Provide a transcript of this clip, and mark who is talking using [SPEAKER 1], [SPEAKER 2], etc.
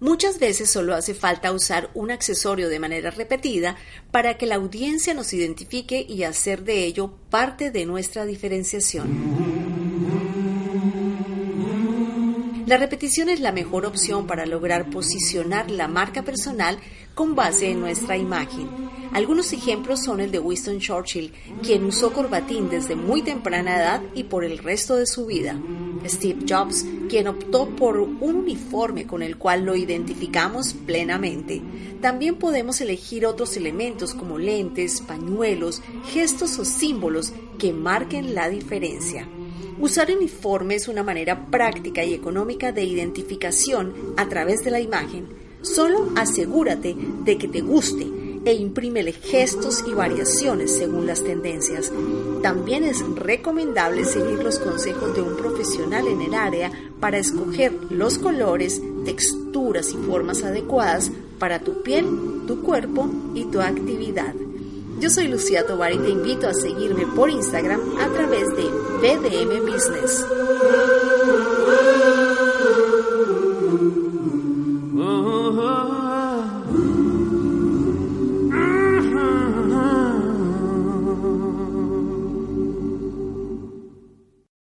[SPEAKER 1] Muchas veces solo hace falta usar un accesorio de manera repetida para que la audiencia nos identifique y hacer de ello parte de nuestra diferenciación. La repetición es la mejor opción para lograr posicionar la marca personal con base en nuestra imagen. Algunos ejemplos son el de Winston Churchill, quien usó corbatín desde muy temprana edad y por el resto de su vida. Steve Jobs, quien optó por un uniforme con el cual lo identificamos plenamente. También podemos elegir otros elementos como lentes, pañuelos, gestos o símbolos que marquen la diferencia. Usar uniforme es una manera práctica y económica de identificación a través de la imagen. Solo asegúrate de que te guste e imprímele gestos y variaciones según las tendencias. También es recomendable seguir los consejos de un profesional en el área para escoger los colores, texturas y formas adecuadas para tu piel, tu cuerpo y tu actividad. Yo soy Lucía Tovar y te invito a seguirme por Instagram a través de BDM Business.